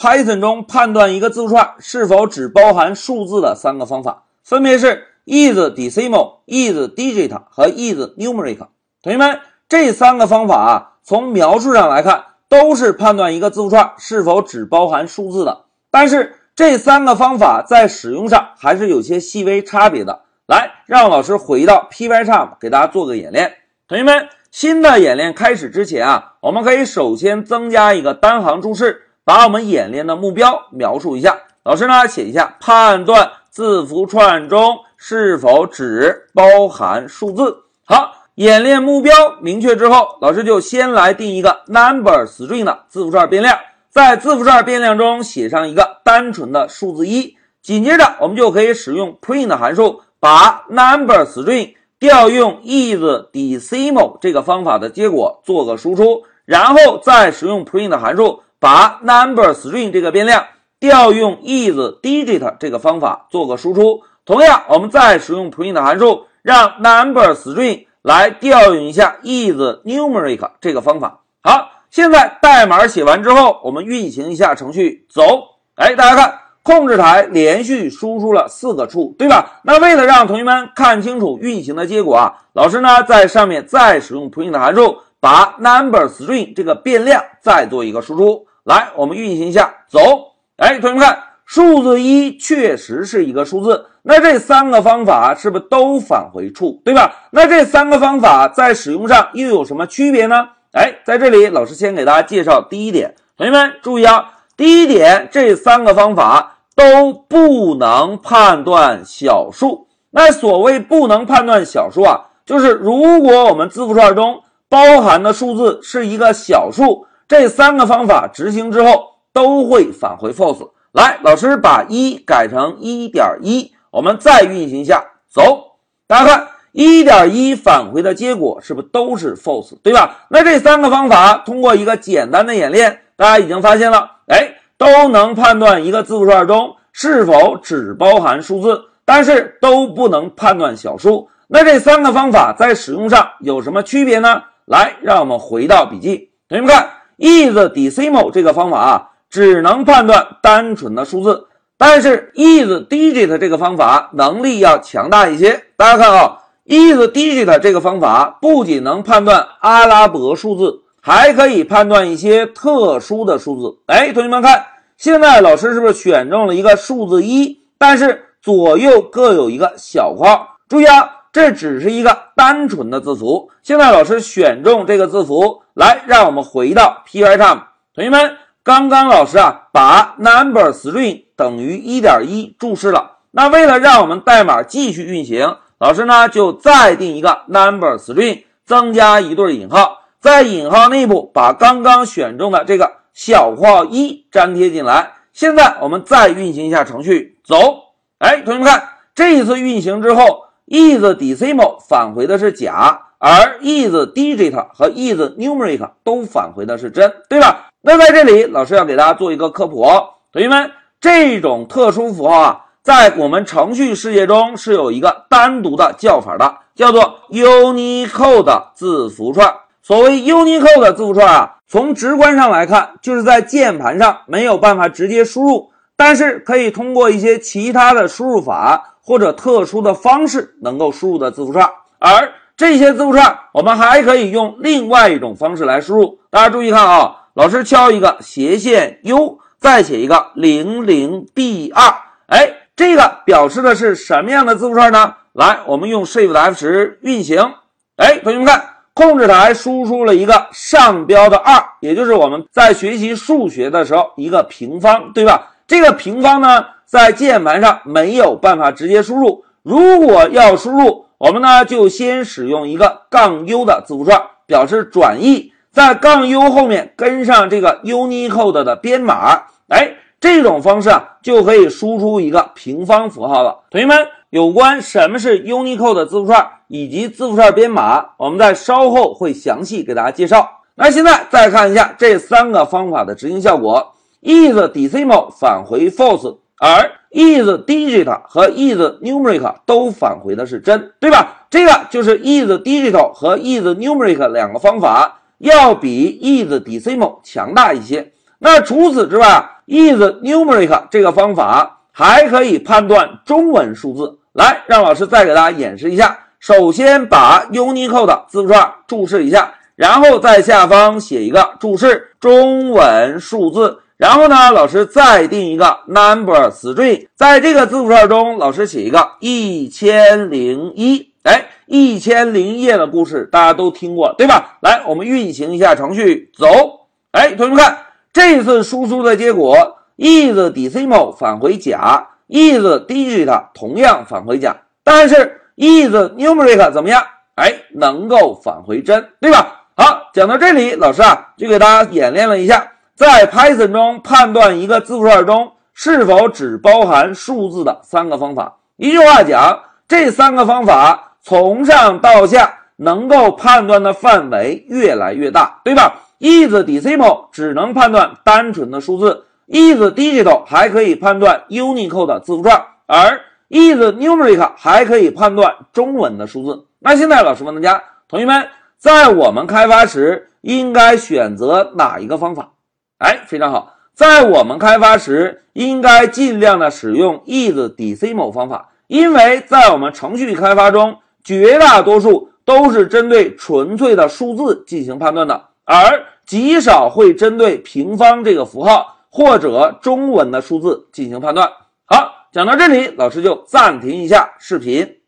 Python 中判断一个字符串是否只包含数字的三个方法，分别是 isDecimal、isDigit 和 isNumeric。同学们，这三个方法啊，从描述上来看，都是判断一个字符串是否只包含数字的。但是这三个方法在使用上还是有些细微差别的。来，让老师回到 Pycharm 给大家做个演练。同学们，新的演练开始之前啊，我们可以首先增加一个单行注释。把我们演练的目标描述一下，老师呢写一下判断字符串中是否只包含数字。好，演练目标明确之后，老师就先来定一个 number string 的字符串变量，在字符串变量中写上一个单纯的数字一。紧接着，我们就可以使用 print 函数，把 number string 调用 isDecimal 这个方法的结果做个输出，然后再使用 print 函数。把 number string 这个变量调用 isDigit 这个方法做个输出。同样，我们再使用 print 函数，让 number string 来调用一下 isNumeric 这个方法。好，现在代码写完之后，我们运行一下程序，走。哎，大家看，控制台连续输出了四个处对吧？那为了让同学们看清楚运行的结果啊，老师呢在上面再使用 print 函数，把 number string 这个变量再做一个输出。来，我们运行一下，走。哎，同学们看，数字一确实是一个数字。那这三个方法是不是都返回处，对吧？那这三个方法在使用上又有什么区别呢？哎，在这里，老师先给大家介绍第一点。同学们注意啊，第一点，这三个方法都不能判断小数。那所谓不能判断小数啊，就是如果我们字符串中包含的数字是一个小数。这三个方法执行之后都会返回 false。来，老师把一改成一点一，我们再运行一下，走。大家看，一点一返回的结果是不是都是 false，对吧？那这三个方法通过一个简单的演练，大家已经发现了，哎，都能判断一个字符串中是否只包含数字，但是都不能判断小数。那这三个方法在使用上有什么区别呢？来，让我们回到笔记，同学们看。isDecimal 这个方法啊，只能判断单纯的数字，但是 isDigit 这个方法能力要强大一些。大家看啊，isDigit 这个方法不仅能判断阿拉伯数字，还可以判断一些特殊的数字。哎，同学们看，现在老师是不是选中了一个数字一？但是左右各有一个小括号。注意啊。这只是一个单纯的字符。现在老师选中这个字符，来，让我们回到 P Y 上。同学们，刚刚老师啊，把 number string 等于一点一注释了。那为了让我们代码继续运行，老师呢就再定一个 number string，增加一对引号，在引号内部把刚刚选中的这个小括号一粘贴进来。现在我们再运行一下程序，走。哎，同学们看，这一次运行之后。isDecimal 返回的是假，而 isDigit 和 isNumeric 都返回的是真，对吧？那在这里，老师要给大家做一个科普，同学们，这种特殊符号啊，在我们程序世界中是有一个单独的叫法的，叫做 Unicode 字符串。所谓 Unicode 字符串啊，从直观上来看，就是在键盘上没有办法直接输入，但是可以通过一些其他的输入法。或者特殊的方式能够输入的字符串，而这些字符串我们还可以用另外一种方式来输入。大家注意看啊，老师敲一个斜线 U，再写一个零零 B 二，哎，这个表示的是什么样的字符串呢？来，我们用 Shift F 十运行，哎，同学们看，控制台输出了一个上标的二，也就是我们在学习数学的时候一个平方，对吧？这个平方呢？在键盘上没有办法直接输入，如果要输入，我们呢就先使用一个杠 U 的字符串表示转译，在杠 U 后面跟上这个 Unicode 的编码，哎，这种方式啊就可以输出一个平方符号了。同学们，有关什么是 Unicode 字符串以及字符串编码，我们在稍后会详细给大家介绍。那现在再看一下这三个方法的执行效果：isDecimal 返回 false。而 is digital 和 isNumeric 都返回的是真，对吧？这个就是 is digital 和 isNumeric 两个方法要比 isDecimal 强大一些。那除此之外 is numeric 这个方法还可以判断中文数字。来，让老师再给大家演示一下。首先把 Unicode 字符串注释一下，然后在下方写一个注释中文数字。然后呢，老师再定一个 number string，在这个字符串中，老师写一个一千零一。哎，一千零一夜的故事大家都听过，对吧？来，我们运行一下程序，走。哎，同学们看，这次输出的结果，is decimal 返回假，is digit 同样返回假，但是。is numeric 怎么样？哎，能够返回真，对吧？好，讲到这里，老师啊就给大家演练了一下，在 Python 中判断一个字符串中是否只包含数字的三个方法。一句话讲，这三个方法从上到下能够判断的范围越来越大，对吧？is decimal 只能判断单纯的数字，is digital 还可以判断 Unicode 的字符串，而 is numeric 还可以判断中文的数字。那现在老师问大家，同学们在我们开发时应该选择哪一个方法？哎，非常好，在我们开发时应该尽量的使用 is decimal 方法，因为在我们程序开发中，绝大多数都是针对纯粹的数字进行判断的，而极少会针对平方这个符号或者中文的数字进行判断。好。讲到这里，老师就暂停一下视频。